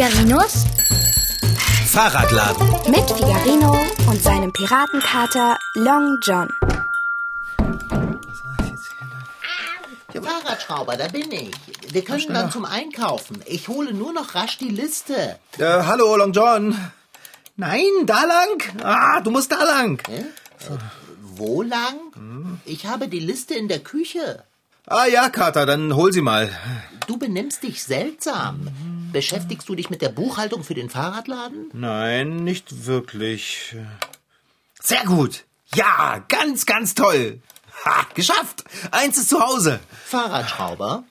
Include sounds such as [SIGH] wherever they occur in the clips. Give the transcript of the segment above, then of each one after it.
Figarinos Fahrradladen. mit Figarino und seinem Piratenkater Long John. Fahrradschrauber, da bin ich. Wir können dann zum Einkaufen. Ich hole nur noch rasch die Liste. Äh, hallo, Long John. Nein, da lang. Ah, du musst da lang. Wo lang? Ich habe die Liste in der Küche. Ah ja, Kater, dann hol sie mal. Du benimmst dich seltsam. Beschäftigst du dich mit der Buchhaltung für den Fahrradladen? Nein, nicht wirklich. Sehr gut. Ja, ganz, ganz toll. Ha, geschafft. Eins ist zu Hause. Fahrradschrauber?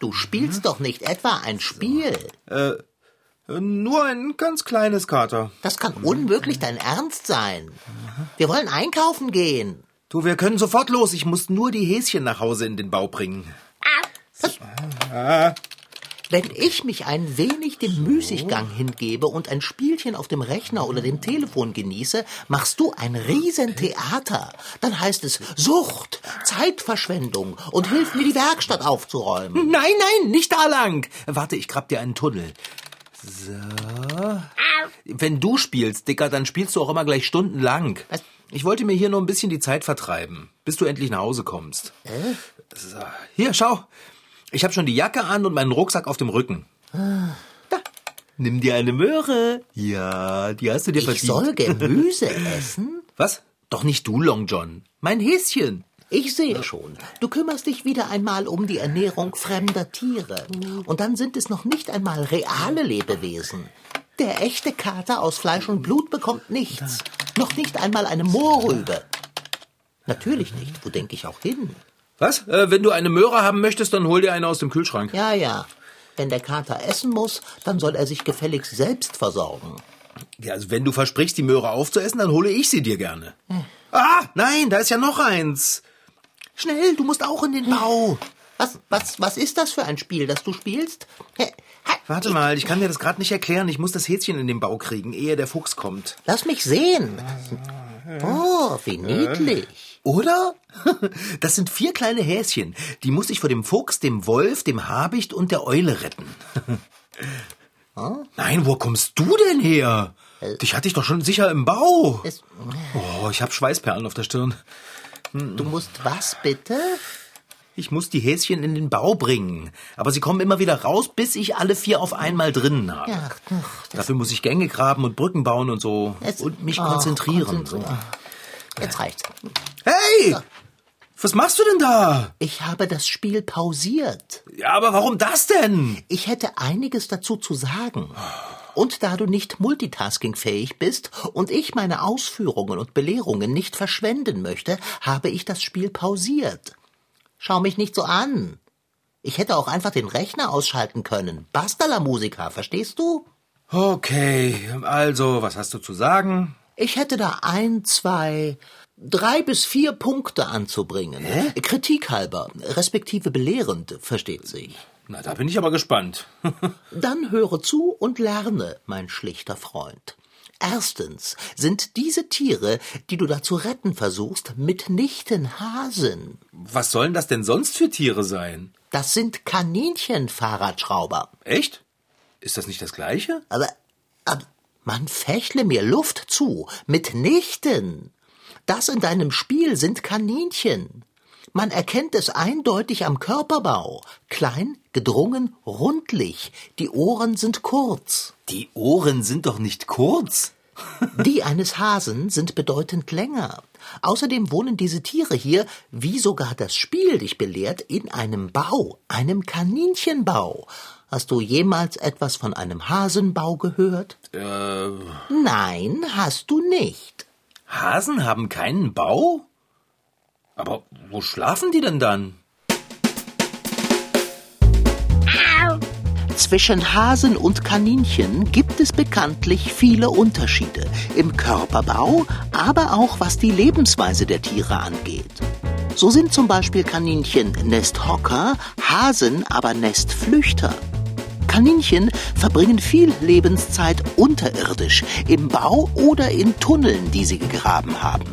Du spielst doch nicht etwa ein Spiel. Äh, Nur ein ganz kleines Kater. Das kann unmöglich dein Ernst sein. Wir wollen einkaufen gehen. Du, wir können sofort los. Ich muss nur die Häschen nach Hause in den Bau bringen. Wenn ich mich ein wenig dem Müßiggang hingebe und ein Spielchen auf dem Rechner oder dem Telefon genieße, machst du ein Riesentheater. Dann heißt es Sucht, Zeitverschwendung und hilf mir die Werkstatt aufzuräumen. Nein, nein, nicht da lang. Warte, ich grab dir einen Tunnel. So. Wenn du spielst, Dicker, dann spielst du auch immer gleich stundenlang. Was? Ich wollte mir hier nur ein bisschen die Zeit vertreiben, bis du endlich nach Hause kommst. So. Hier, schau. Ich habe schon die Jacke an und meinen Rucksack auf dem Rücken. Da. Nimm dir eine Möhre. Ja, die hast du dir Ich verdient. soll [LAUGHS] Gemüse essen? Was? Doch nicht du, Long John. Mein Häschen. Ich sehe schon. Du kümmerst dich wieder einmal um die Ernährung fremder Tiere. Und dann sind es noch nicht einmal reale Lebewesen. Der echte Kater aus Fleisch und Blut bekommt nichts. Noch nicht einmal eine Moorrübe. Natürlich nicht. Wo denke ich auch hin? Was? Äh, wenn du eine Möhre haben möchtest, dann hol dir eine aus dem Kühlschrank. Ja, ja. Wenn der Kater essen muss, dann soll er sich gefälligst selbst versorgen. Ja, also wenn du versprichst, die Möhre aufzuessen, dann hole ich sie dir gerne. Ah, nein, da ist ja noch eins. Schnell, du musst auch in den Bau. Was, was, was ist das für ein Spiel, das du spielst? Warte mal, ich kann dir das gerade nicht erklären. Ich muss das Häschen in den Bau kriegen, ehe der Fuchs kommt. Lass mich sehen. Oh, wie niedlich. Oder? [LAUGHS] Das sind vier kleine Häschen. Die muss ich vor dem Fuchs, dem Wolf, dem Habicht und der Eule retten. [LAUGHS] Nein, wo kommst du denn her? Dich hatte ich doch schon sicher im Bau. Oh, ich hab Schweißperlen auf der Stirn. du musst was bitte? Ich muss die Häschen in den Bau bringen. Aber sie kommen immer wieder raus, bis ich alle vier auf einmal drinnen habe. Ach, ach, Dafür muss ich Gänge graben und Brücken bauen und so. es- und mich oh, konzentrieren. konzentrieren. Jetzt reicht's. Hey! Was machst du denn da? Ich habe das Spiel pausiert. Ja, aber warum das denn? Ich hätte einiges dazu zu sagen. Und da du nicht multitaskingfähig bist und ich meine Ausführungen und Belehrungen nicht verschwenden möchte, habe ich das Spiel pausiert. Schau mich nicht so an. Ich hätte auch einfach den Rechner ausschalten können. Basta la Musica, verstehst du? Okay, also, was hast du zu sagen? Ich hätte da ein, zwei, drei bis vier Punkte anzubringen. Kritik halber, respektive belehrend, versteht sich. Na, da bin ich aber gespannt. [LAUGHS] Dann höre zu und lerne, mein schlichter Freund. Erstens sind diese Tiere, die du da zu retten versuchst, mitnichten Hasen. Was sollen das denn sonst für Tiere sein? Das sind Kaninchen, Fahrradschrauber. Echt? Ist das nicht das gleiche? Aber, aber man fächle mir Luft zu. Mitnichten. Das in deinem Spiel sind Kaninchen. Man erkennt es eindeutig am Körperbau. Klein, gedrungen, rundlich. Die Ohren sind kurz. Die Ohren sind doch nicht kurz. [LAUGHS] Die eines Hasen sind bedeutend länger. Außerdem wohnen diese Tiere hier, wie sogar das Spiel dich belehrt, in einem Bau, einem Kaninchenbau. Hast du jemals etwas von einem Hasenbau gehört? Äh, Nein, hast du nicht. Hasen haben keinen Bau? Aber wo schlafen die denn dann? Zwischen Hasen und Kaninchen gibt es bekanntlich viele Unterschiede im Körperbau, aber auch was die Lebensweise der Tiere angeht. So sind zum Beispiel Kaninchen Nesthocker, Hasen aber Nestflüchter. Kaninchen verbringen viel Lebenszeit unterirdisch, im Bau oder in Tunneln, die sie gegraben haben.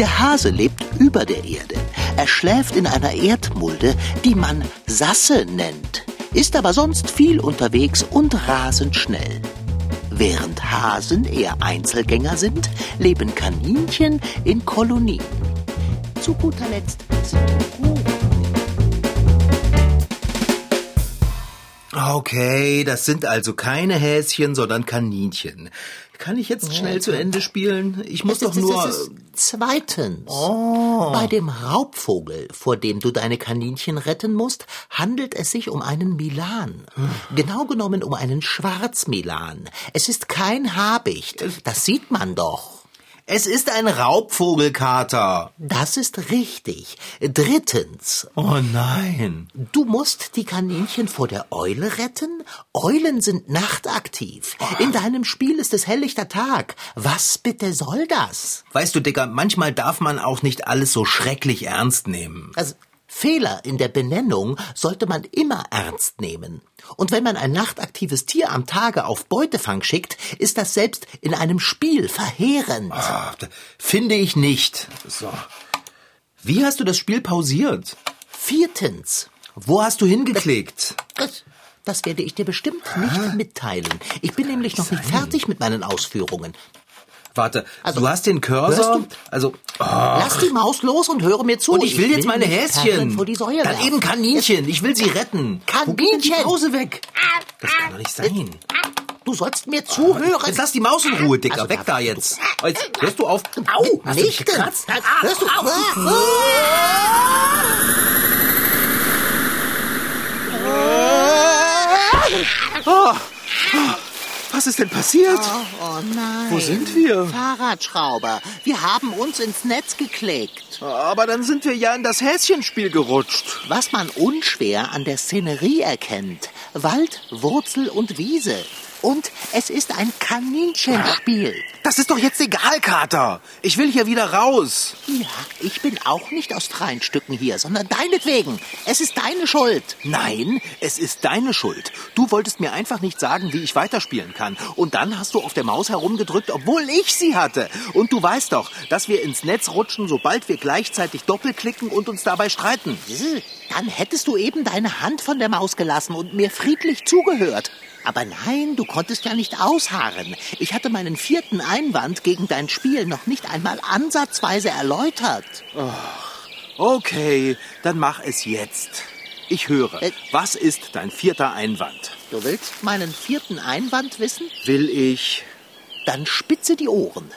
Der Hase lebt über der Erde. Er schläft in einer Erdmulde, die man Sasse nennt. ist aber sonst viel unterwegs und rasend schnell. Während Hasen eher Einzelgänger sind, leben Kaninchen in Kolonien. Zu guter Letzt sind Okay, das sind also keine Häschen, sondern Kaninchen. Kann ich jetzt schnell zu Ende spielen? Ich muss doch nur. Zweitens. Bei dem Raubvogel, vor dem du deine Kaninchen retten musst, handelt es sich um einen Milan. Genau genommen um einen Schwarzmilan. Es ist kein Habicht. Das sieht man doch. Es ist ein Raubvogelkater. Das ist richtig. Drittens. Oh nein. Du musst die Kaninchen vor der Eule retten. Eulen sind nachtaktiv. In deinem Spiel ist es helllichter Tag. Was bitte soll das? Weißt du, Dicker, manchmal darf man auch nicht alles so schrecklich ernst nehmen. Also, Fehler in der Benennung sollte man immer ernst nehmen. Und wenn man ein nachtaktives Tier am Tage auf Beutefang schickt, ist das selbst in einem Spiel verheerend. Ah, Finde ich nicht. So. Wie hast du das Spiel pausiert? Viertens. Wo hast du hingeklickt? Das, das werde ich dir bestimmt nicht mitteilen. Ich bin nämlich noch nicht fertig mit meinen Ausführungen. Warte, Also, du hast den Cursor? du? Also, oh. Lass die Maus los und höre mir zu. und ich will jetzt meine nicht Perlen Häschen. Vor die Säue Dann eben Kaninchen. Ich will sie retten. Denn die Kaninchen. Pause weg? Das kann doch nicht sein. Du sollst mir zuhören. Jetzt lass die Maus in Ruhe, Dicker. Also, Weg da jetzt. Oh, Jetzt hörst du auf. Au, Hast nicht. gekratzt? Hörst du? Was ist denn passiert? Oh, oh nein. Wo sind wir? Fahrradschrauber. Wir haben uns ins Netz geklickt. Aber dann sind wir ja in das Häschenspiel gerutscht. Was man unschwer an der Szenerie erkennt. Wald, Wurzel und Wiese. Und es ist ein Kaninchenspiel. Das ist doch jetzt egal, Kater. Ich will hier wieder raus. Ja, ich bin auch nicht aus freien Stücken hier, sondern deinetwegen. Es ist deine Schuld. Nein, es ist deine Schuld. Du wolltest mir einfach nicht sagen, wie ich weiterspielen kann. Und dann hast du auf der Maus herumgedrückt, obwohl ich sie hatte. Und du weißt doch, dass wir ins Netz rutschen, sobald wir gleichzeitig doppelklicken und uns dabei streiten. Dann hättest du eben deine Hand von der Maus gelassen und mir friedlich zugehört. Aber nein, du konntest ja nicht ausharren. Ich hatte meinen vierten Einwand gegen dein Spiel noch nicht einmal ansatzweise erläutert. Okay, dann mach es jetzt. Ich höre. Äh. Was ist dein vierter Einwand? Du willst meinen vierten Einwand wissen? Will ich. Dann spitze die Ohren.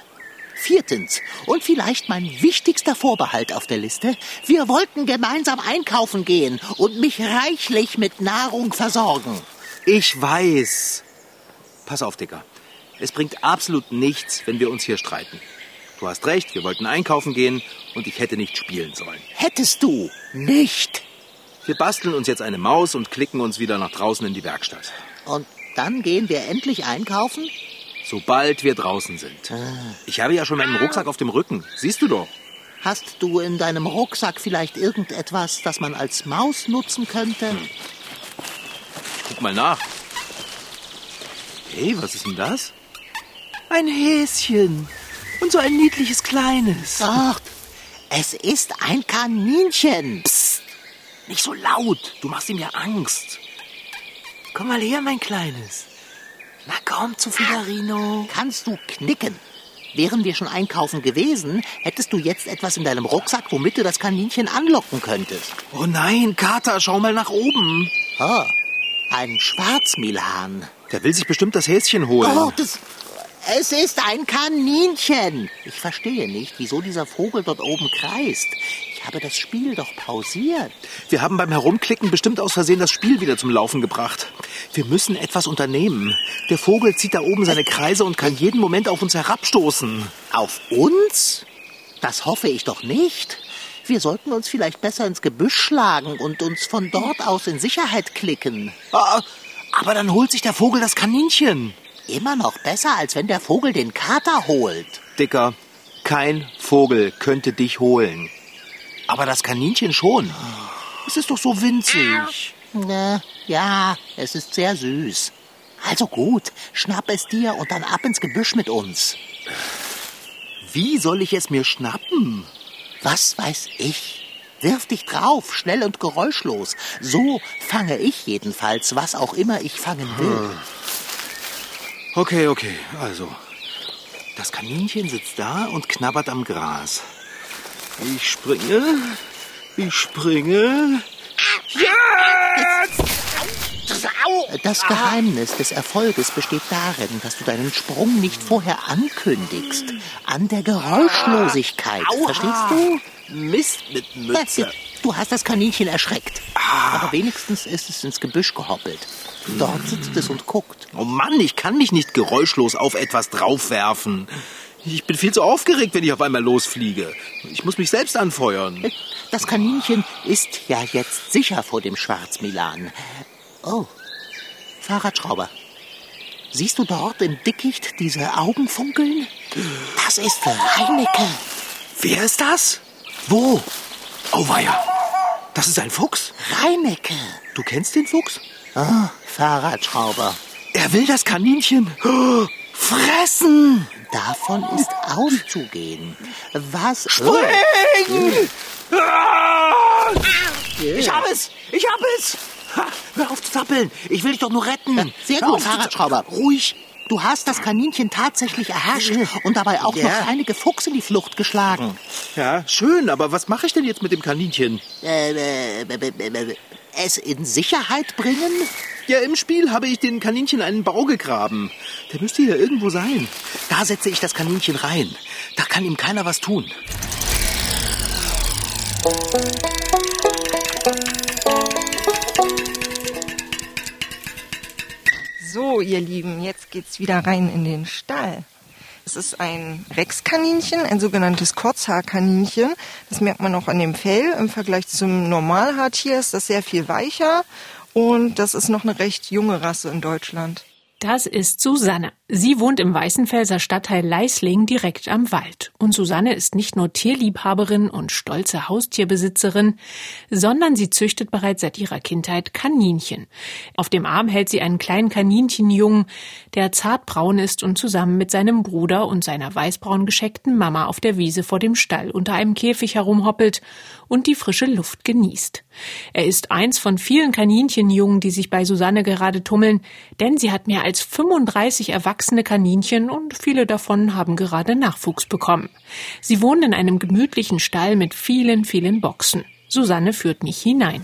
Viertens, und vielleicht mein wichtigster Vorbehalt auf der Liste, wir wollten gemeinsam einkaufen gehen und mich reichlich mit Nahrung versorgen. Ich weiß. Pass auf, Dicker. Es bringt absolut nichts, wenn wir uns hier streiten. Du hast recht, wir wollten einkaufen gehen und ich hätte nicht spielen sollen. Hättest du nicht. Wir basteln uns jetzt eine Maus und klicken uns wieder nach draußen in die Werkstatt. Und dann gehen wir endlich einkaufen? Sobald wir draußen sind. Ich habe ja schon meinen Rucksack auf dem Rücken. Siehst du doch. Hast du in deinem Rucksack vielleicht irgendetwas, das man als Maus nutzen könnte? Guck mal nach. Hey, was ist denn das? Ein Häschen. Und so ein niedliches kleines. Ach, es ist ein Kaninchen. Psst. Nicht so laut. Du machst ihm ja Angst. Komm mal her, mein Kleines. Na komm zu Figarino. Kannst du knicken? Wären wir schon einkaufen gewesen, hättest du jetzt etwas in deinem Rucksack, womit du das Kaninchen anlocken könntest. Oh nein, Kater, schau mal nach oben. Ah, ein Schwarzmilan. Der will sich bestimmt das Häschen holen. Oh, das, es ist ein Kaninchen. Ich verstehe nicht, wieso dieser Vogel dort oben kreist. Ich habe das Spiel doch pausiert. Wir haben beim Herumklicken bestimmt aus Versehen das Spiel wieder zum Laufen gebracht. Wir müssen etwas unternehmen. Der Vogel zieht da oben seine Kreise und kann jeden Moment auf uns herabstoßen. Auf uns? Das hoffe ich doch nicht. Wir sollten uns vielleicht besser ins Gebüsch schlagen und uns von dort aus in Sicherheit klicken. Ah, aber dann holt sich der Vogel das Kaninchen. Immer noch besser, als wenn der Vogel den Kater holt. Dicker, kein Vogel könnte dich holen. Aber das Kaninchen schon. Es ist doch so winzig. Ne, ja, es ist sehr süß. Also gut, schnapp es dir und dann ab ins Gebüsch mit uns. Wie soll ich es mir schnappen? Was weiß ich? Wirf dich drauf, schnell und geräuschlos. So fange ich jedenfalls, was auch immer ich fangen will. Okay, okay, also. Das Kaninchen sitzt da und knabbert am Gras. Ich springe, ich springe. Jetzt! Das Geheimnis des Erfolges besteht darin, dass du deinen Sprung nicht vorher ankündigst. An der Geräuschlosigkeit. Aua. Verstehst du? Mist mit Mütze. Du hast das Kaninchen erschreckt. Aber wenigstens ist es ins Gebüsch gehoppelt. Dort sitzt es und guckt. Oh Mann, ich kann mich nicht geräuschlos auf etwas draufwerfen. Ich bin viel zu aufgeregt, wenn ich auf einmal losfliege. Ich muss mich selbst anfeuern. Das Kaninchen ist ja jetzt sicher vor dem Schwarzmilan. Oh, Fahrradschrauber. Siehst du dort im Dickicht diese Augen funkeln? Das ist Reinecke. Wer ist das? Wo? Auweia. Das ist ein Fuchs. Reinecke. Du kennst den Fuchs? Oh, Fahrradschrauber. Er will das Kaninchen oh, fressen. Davon ist auszugehen. Was? Spring! Ah! Ich hab es! Ich hab es! Ha, [LAUGHS] hör auf zu zappeln! Ich will dich doch nur retten! Sehr Hör gut, Fahrradschrauber. Ruhig. Du hast das Kaninchen tatsächlich erhascht [LAUGHS] und dabei auch Ja. noch einige Fuchs in die Flucht geschlagen. Ja, schön, aber was mache ich denn jetzt mit dem Kaninchen? Äh, äh, äh, äh, äh, es in Sicherheit bringen? Ja, im Spiel habe ich den Kaninchen einen Bau gegraben. Der müsste hier irgendwo sein. Da setze ich das Kaninchen rein. Da kann ihm keiner was tun. So, ihr Lieben, jetzt geht's wieder rein in den Stall. Es ist ein Rexkaninchen, ein sogenanntes Kurzhaarkaninchen. Das merkt man auch an dem Fell. Im Vergleich zum Normalhaartier ist das sehr viel weicher und das ist noch eine recht junge Rasse in Deutschland. Das ist Susanne. Sie wohnt im Weißenfelser Stadtteil Leisling direkt am Wald. Und Susanne ist nicht nur Tierliebhaberin und stolze Haustierbesitzerin, sondern sie züchtet bereits seit ihrer Kindheit Kaninchen. Auf dem Arm hält sie einen kleinen Kaninchenjungen, der zartbraun ist und zusammen mit seinem Bruder und seiner weißbraun gescheckten Mama auf der Wiese vor dem Stall unter einem Käfig herumhoppelt und die frische Luft genießt. Er ist eins von vielen Kaninchenjungen, die sich bei Susanne gerade tummeln, denn sie hat mehr als 35 erwachsene Kaninchen und viele davon haben gerade Nachwuchs bekommen. Sie wohnen in einem gemütlichen Stall mit vielen, vielen Boxen. Susanne führt mich hinein.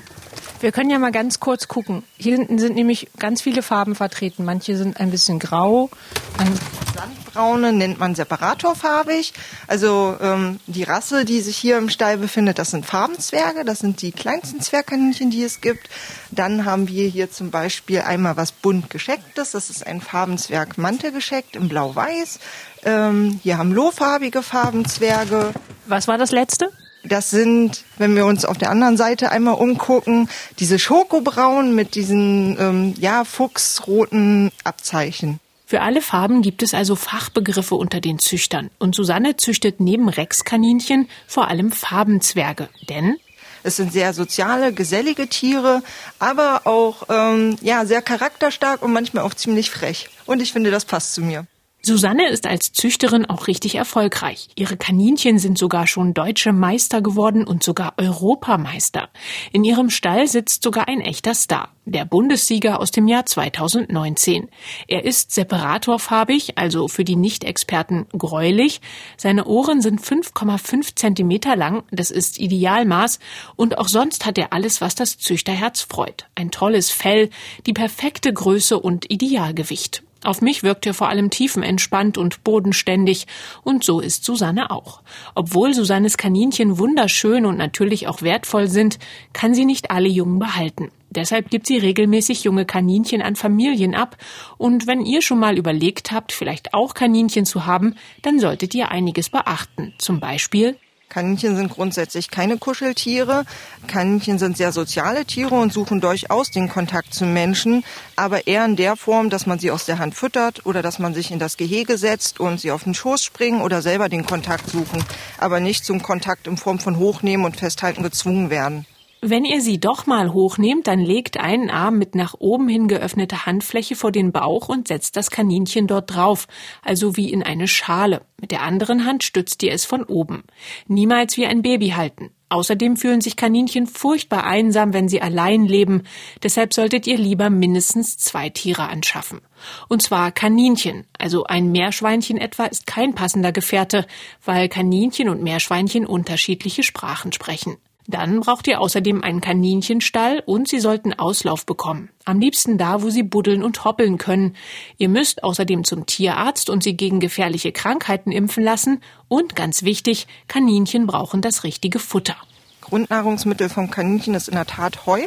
Wir können ja mal ganz kurz gucken. Hier hinten sind nämlich ganz viele Farben vertreten. Manche sind ein bisschen grau. Ein Sandbraune nennt man separatorfarbig. Also ähm, die Rasse, die sich hier im Stall befindet, das sind Farbenzwerge. Das sind die kleinsten Zwergkaninchen, die es gibt. Dann haben wir hier zum Beispiel einmal was bunt geschecktes. Das ist ein Farbenzwerg mantelgescheckt in blau-weiß. Ähm, hier haben lohfarbige Farbenzwerge. Was war das letzte? Das sind, wenn wir uns auf der anderen Seite einmal umgucken, diese Schokobraun mit diesen ähm, ja fuchsroten Abzeichen. Für alle Farben gibt es also Fachbegriffe unter den Züchtern. Und Susanne züchtet neben Rexkaninchen vor allem Farbenzwerge. Denn Es sind sehr soziale, gesellige Tiere, aber auch ähm, ja sehr charakterstark und manchmal auch ziemlich frech. Und ich finde, das passt zu mir. Susanne ist als Züchterin auch richtig erfolgreich. Ihre Kaninchen sind sogar schon deutsche Meister geworden und sogar Europameister. In ihrem Stall sitzt sogar ein echter Star, der Bundessieger aus dem Jahr 2019. Er ist separatorfarbig, also für die Nicht-Experten gräulich. Seine Ohren sind 5,5 Zentimeter lang, das ist Idealmaß. Und auch sonst hat er alles, was das Züchterherz freut. Ein tolles Fell, die perfekte Größe und Idealgewicht. Auf mich wirkt er vor allem tiefenentspannt und bodenständig, und so ist Susanne auch. Obwohl Susannes Kaninchen wunderschön und natürlich auch wertvoll sind, kann sie nicht alle Jungen behalten. Deshalb gibt sie regelmäßig junge Kaninchen an Familien ab, und wenn ihr schon mal überlegt habt, vielleicht auch Kaninchen zu haben, dann solltet ihr einiges beachten. Zum Beispiel Kaninchen sind grundsätzlich keine Kuscheltiere. Kaninchen sind sehr soziale Tiere und suchen durchaus den Kontakt zu Menschen, aber eher in der Form, dass man sie aus der Hand füttert oder dass man sich in das Gehege setzt und sie auf den Schoß springen oder selber den Kontakt suchen, aber nicht zum Kontakt in Form von Hochnehmen und Festhalten gezwungen werden. Wenn ihr sie doch mal hochnehmt, dann legt einen Arm mit nach oben hin geöffneter Handfläche vor den Bauch und setzt das Kaninchen dort drauf, also wie in eine Schale. Mit der anderen Hand stützt ihr es von oben. Niemals wie ein Baby halten. Außerdem fühlen sich Kaninchen furchtbar einsam, wenn sie allein leben. Deshalb solltet ihr lieber mindestens zwei Tiere anschaffen. Und zwar Kaninchen. Also ein Meerschweinchen etwa ist kein passender Gefährte, weil Kaninchen und Meerschweinchen unterschiedliche Sprachen sprechen. Dann braucht ihr außerdem einen Kaninchenstall und sie sollten Auslauf bekommen. Am liebsten da, wo sie buddeln und hoppeln können. Ihr müsst außerdem zum Tierarzt und sie gegen gefährliche Krankheiten impfen lassen. Und ganz wichtig, Kaninchen brauchen das richtige Futter. Grundnahrungsmittel von Kaninchen ist in der Tat Heu.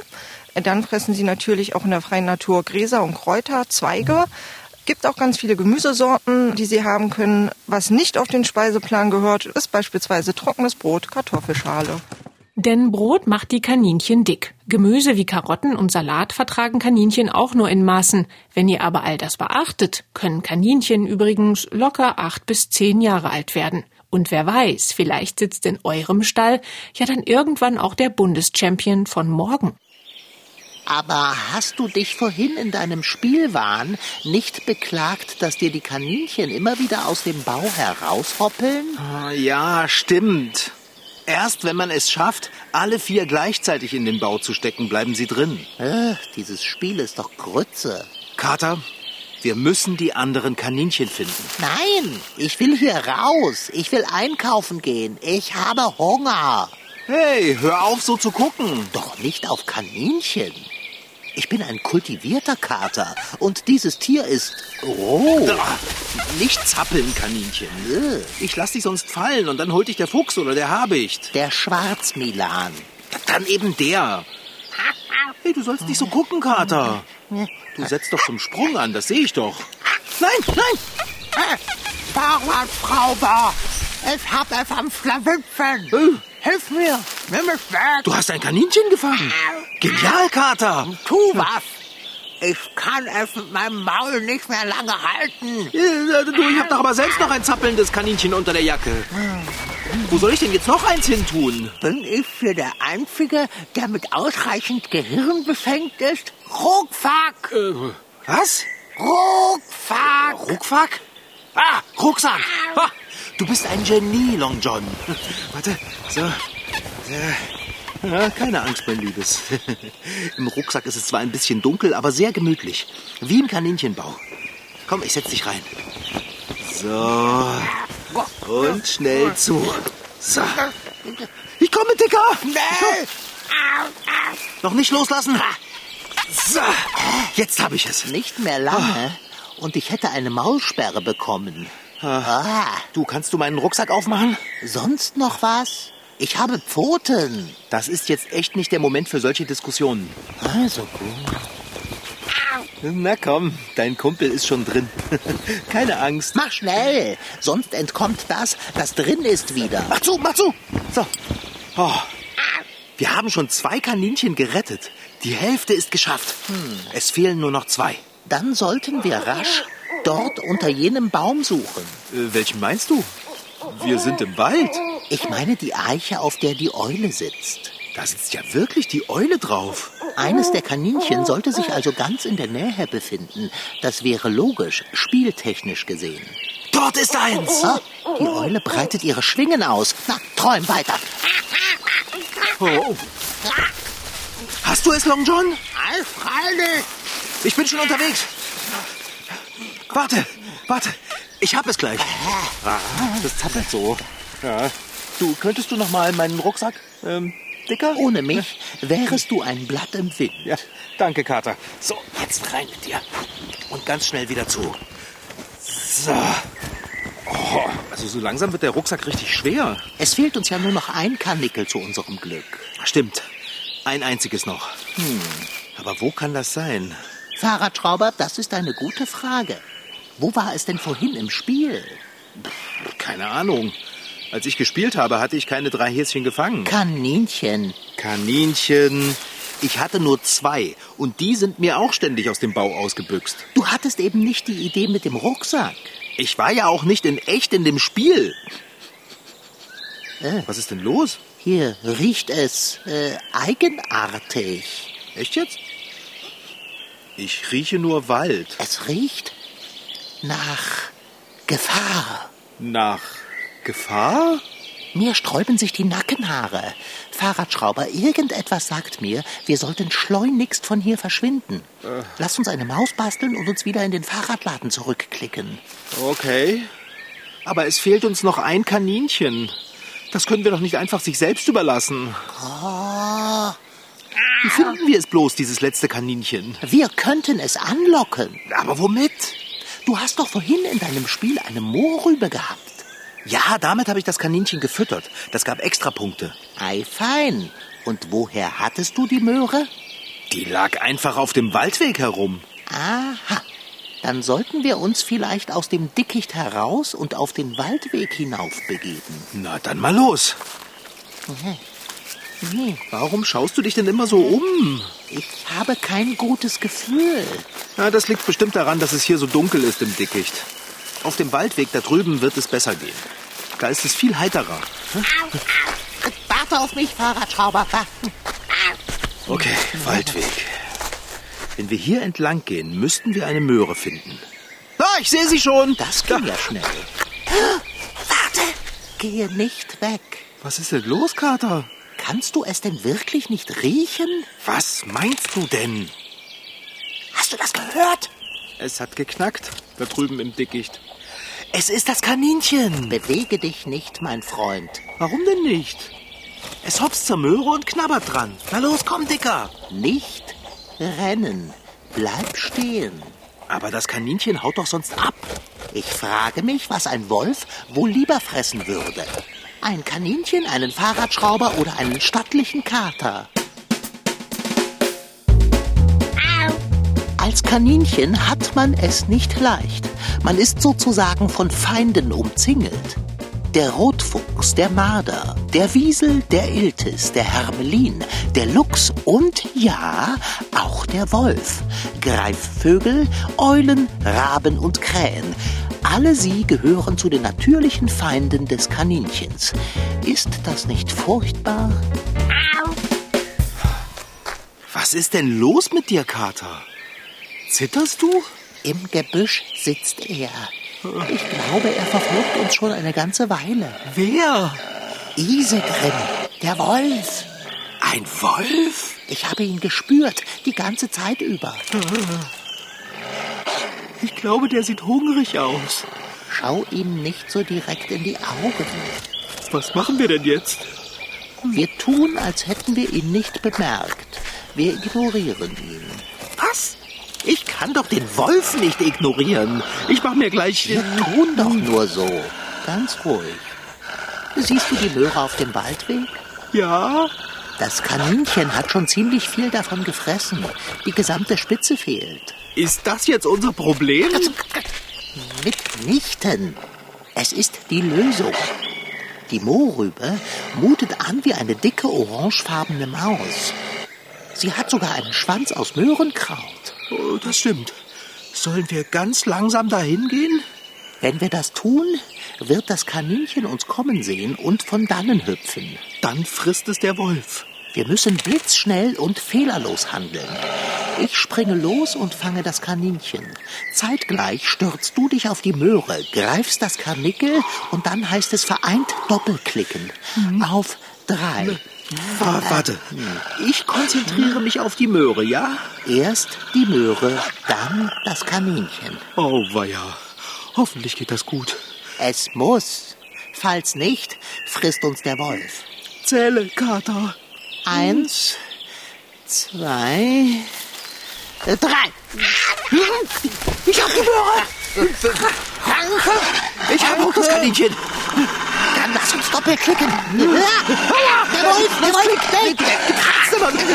Dann fressen sie natürlich auch in der freien Natur Gräser und Kräuter, Zweige. Gibt auch ganz viele Gemüsesorten, die sie haben können. Was nicht auf den Speiseplan gehört, ist beispielsweise trockenes Brot, Kartoffelschale. Denn Brot macht die Kaninchen dick. Gemüse wie Karotten und Salat vertragen Kaninchen auch nur in Maßen. Wenn ihr aber all das beachtet, können Kaninchen übrigens locker acht bis zehn Jahre alt werden. Und wer weiß, vielleicht sitzt in eurem Stall ja dann irgendwann auch der Bundeschampion von morgen. Aber hast du dich vorhin in deinem Spielwahn nicht beklagt, dass dir die Kaninchen immer wieder aus dem Bau heraushoppeln? Ah, Ja, stimmt. Erst wenn man es schafft, alle vier gleichzeitig in den Bau zu stecken, bleiben sie drin. Äh, dieses Spiel ist doch Grütze. Kater, wir müssen die anderen Kaninchen finden. Nein, ich will hier raus. Ich will einkaufen gehen. Ich habe Hunger. Hey, hör auf, so zu gucken. Doch nicht auf Kaninchen. Ich bin ein kultivierter Kater und dieses Tier ist roh. Nicht zappeln, Kaninchen. Äh, Ich lass dich sonst fallen und dann holt dich der Fuchs oder der Habicht. Der Schwarzmilan. Dann eben der. Hey, du sollst nicht so gucken, Kater. Du setzt doch zum Sprung an, das sehe ich doch. Nein, nein! Fahrradschrauber! Ich hab es am Schlawittchen. Hilf mir, nimm es weg. Du hast ein Kaninchen gefangen. Genial, Kater. Tu was. Ich kann es mit meinem Maul nicht mehr lange halten. Äh, Du, ich hab doch aber selbst noch ein zappelndes Kaninchen unter der Jacke. Wo soll ich denn jetzt noch eins hin tun? Bin ich für der Einzige, der mit ausreichend Gehirn befängt ist? Ruckfack! Äh, was? Ruckfack! Ruckfack? Ah, Rucksack. Ha, du bist ein Genie, Long John. [LAUGHS] Warte, so. Ja, keine Angst, mein Liebes. [LAUGHS] Im Rucksack ist es zwar ein bisschen dunkel, aber sehr gemütlich. Wie im Kaninchenbau. Komm, ich setz dich rein. So. Und schnell zu. So. Ich komme, Dicker. Schnell! Noch nicht loslassen. So. Jetzt habe ich es. Nicht mehr lange und ich hätte eine Maulsperre bekommen. Ah, Du, kannst du meinen Rucksack aufmachen? sonst noch was? Ich habe Pfoten. Das ist jetzt echt nicht der Moment für solche Diskussionen. Also gut. Na komm, dein Kumpel ist schon drin. [LAUGHS] Keine Angst. Mach schnell, sonst entkommt das, das drin ist wieder. Mach zu, mach zu. So. Oh. Wir haben schon zwei Kaninchen gerettet. Die Hälfte ist geschafft. Es fehlen nur noch zwei. Dann sollten wir rasch dort unter jenem Baum suchen. Äh, welchen meinst du? Wir sind im Wald. Ich meine die Eiche, auf der die Eule sitzt. Da sitzt ja wirklich die Eule drauf. Eines der Kaninchen sollte sich also ganz in der Nähe befinden. Das wäre logisch, spieltechnisch gesehen. Dort ist eins. Ah, die Eule breitet ihre Schwingen aus. Na, träum weiter. Oh. Hast du es, Long John? Freilich. Ich bin schon unterwegs. Warte, warte. Ich hab es gleich. Ah, das zappelt so. Ja. Du, könntest du noch mal meinen Rucksack, ähm, dicker? Ohne mich wärest du ein Blatt im Wind. Ja, danke, Kater. So, jetzt rein mit dir. Und ganz schnell wieder zu. So. Oh, also so langsam wird der Rucksack richtig schwer. Es fehlt uns ja nur noch ein Karnickel zu unserem Glück. Stimmt. Ein einziges noch. Hm. Aber wo kann das sein? Fahrradschrauber, das ist eine gute Frage. Wo war es denn vorhin im Spiel? Keine Ahnung. Als ich gespielt habe, hatte ich keine drei Häschen gefangen. Kaninchen. Kaninchen. Ich hatte nur zwei. Und die sind mir auch ständig aus dem Bau ausgebüxt. Du hattest eben nicht die Idee mit dem Rucksack. Ich war ja auch nicht in echt in dem Spiel. Äh. Was ist denn los? Hier riecht es äh, eigenartig. Echt jetzt? Ich rieche nur Wald. Es riecht nach Gefahr. Nach Gefahr? Mir sträuben sich die Nackenhaare. Fahrradschrauber, irgendetwas sagt mir, wir sollten schleunigst von hier verschwinden. Lass uns eine Maus basteln und uns wieder in den Fahrradladen zurückklicken. Okay. Aber es fehlt uns noch ein Kaninchen. Das können wir doch nicht einfach sich selbst überlassen. Oh, Wie finden wir es bloß, dieses letzte Kaninchen? wir könnten es anlocken. Aber womit? Du hast doch vorhin in deinem Spiel eine Mohrrübe gehabt. Ja, damit habe ich das Kaninchen gefüttert. Das gab Extrapunkte. Ei, fein. Und woher hattest du die Möhre? Die lag einfach auf dem Waldweg herum. Aha. Dann sollten wir uns vielleicht aus dem Dickicht heraus und auf den Waldweg hinauf begeben. Na, dann mal los. Hm, Warum schaust du dich denn immer so um? Ich habe kein gutes Gefühl. Na, das liegt bestimmt daran, dass es hier so dunkel ist im Dickicht. Auf dem Waldweg da drüben wird es besser gehen. Da ist es viel heiterer. Warte auf mich, Fahrradschrauber. Okay, Waldweg. Wenn wir hier entlang gehen, müssten wir eine Möhre finden. Ah, ich sehe sie schon. Das ging ja schnell. [GASPS] Warte, gehe nicht weg. Was ist denn los, Kater? Kannst du es denn wirklich nicht riechen? Was meinst du denn? Hast du das gehört? Es hat geknackt, da drüben im Dickicht. Es ist das Kaninchen. Bewege dich nicht, mein Freund. Warum denn nicht? Es hopst zur Möhre und knabbert dran. Na los, komm, Dicker. Nicht rennen. Bleib stehen. Aber das Kaninchen haut doch sonst ab. Ich frage mich, was ein Wolf wohl lieber fressen würde. Ein Kaninchen, einen Fahrradschrauber oder einen stattlichen Kater. Als Kaninchen hat man es nicht leicht. Man ist sozusagen von Feinden umzingelt. Der Rotfuchs, der Marder, der Wiesel, der Iltis, der Hermelin, der Luchs und ja, auch der Wolf. Greifvögel, Eulen, Raben und Krähen. Alle sie gehören zu den natürlichen Feinden des Kaninchens. Ist das nicht furchtbar? Was ist denn los mit dir, Kater? Zitterst du? Im Gebüsch sitzt er. Ich glaube, er verfolgt uns schon eine ganze Weile. Wer? Isegrim, der Wolf. Ein Wolf? Ich habe ihn gespürt, die ganze Zeit über. [LAUGHS] Ich glaube, der sieht hungrig aus. Schau ihm nicht so direkt in die Augen. Was machen wir denn jetzt? Wir tun, als hätten wir ihn nicht bemerkt. Wir ignorieren ihn. Was? Ich kann doch den Wolf nicht ignorieren. Ich mach mir gleich... Wir tun doch nur so. Ganz ruhig. Siehst du die Möhre auf dem Waldweg? Ja? Das Kaninchen hat schon ziemlich viel davon gefressen. Die gesamte Spitze fehlt. Ist das jetzt unser Problem? Mitnichten. Es ist die Lösung. Die Mohrrübe mutet an wie eine dicke orangefarbene Maus. Sie hat sogar einen Schwanz aus Möhrenkraut. Oh, das stimmt. Sollen wir ganz langsam dahin gehen? Wenn wir das tun, wird das Kaninchen uns kommen sehen und von dannen hüpfen. Dann frisst es der Wolf. Wir müssen blitzschnell und fehlerlos handeln. Ich springe los und fange das Kaninchen. Zeitgleich stürzt du dich auf die Möhre, greifst das Karnickel und dann heißt es vereint doppelklicken. Auf drei. Wa- Warte. Ich konzentriere mich auf die Möhre, ja? Erst die Möhre, dann das Kaninchen. Oh, weia. Hoffentlich geht das gut. Es muss. Falls nicht, frisst uns der Wolf. Zähle, Kater. Eins, zwei, drei. Ich hab die Möhre. Ich habe auch das Kaninchen. Dann lass uns doppelklicken. Der Wolf, der Wolf, aber nicht.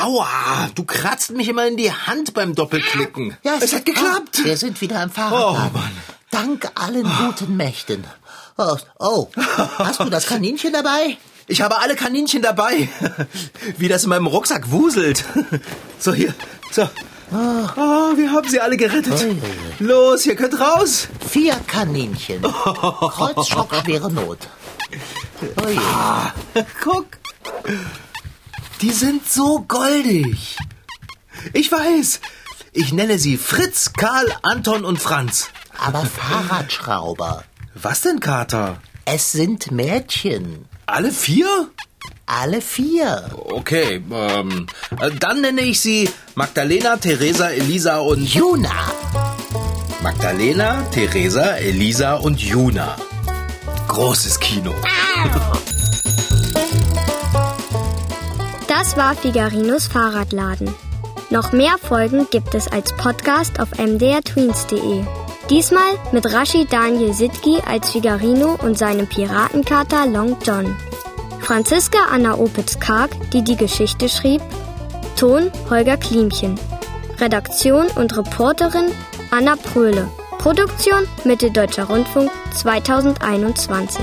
Aua, du kratzt mich immer in die Hand beim Doppelklicken. Ja, es hat geklappt. Wir sind wieder am Fahrradladen. Oh, Mann. Dank allen guten Mächten. Oh, oh, hast du das Kaninchen dabei? Ich habe alle Kaninchen dabei. Wie das in meinem Rucksack wuselt. So, hier. So. Oh, wir haben sie alle gerettet. Los, ihr könnt raus. Vier Kaninchen. [LAUGHS] Kreuzschockschwere Not. Oh je. Guck. Die sind so goldig. Ich weiß. Ich nenne sie Fritz, Karl, Anton und Franz. Aber Fahrradschrauber. Was denn, Kater? Es sind Mädchen. Alle vier? Alle vier. Okay, ähm, äh, dann nenne ich sie Magdalena, Theresa, Elisa und... Juna. Magdalena, Theresa, Elisa und Juna. Großes Kino. Das war Figarinos Fahrradladen. Noch mehr Folgen gibt es als Podcast auf mdrtweens.de. Diesmal mit Rashid Daniel Sitki als Figarino und seinem Piratenkater Long John. Franziska Anna Opitz-Karg, die die Geschichte schrieb. Ton Holger Klimchen. Redaktion und Reporterin Anna Pröhle. Produktion Mitteldeutscher Rundfunk 2021.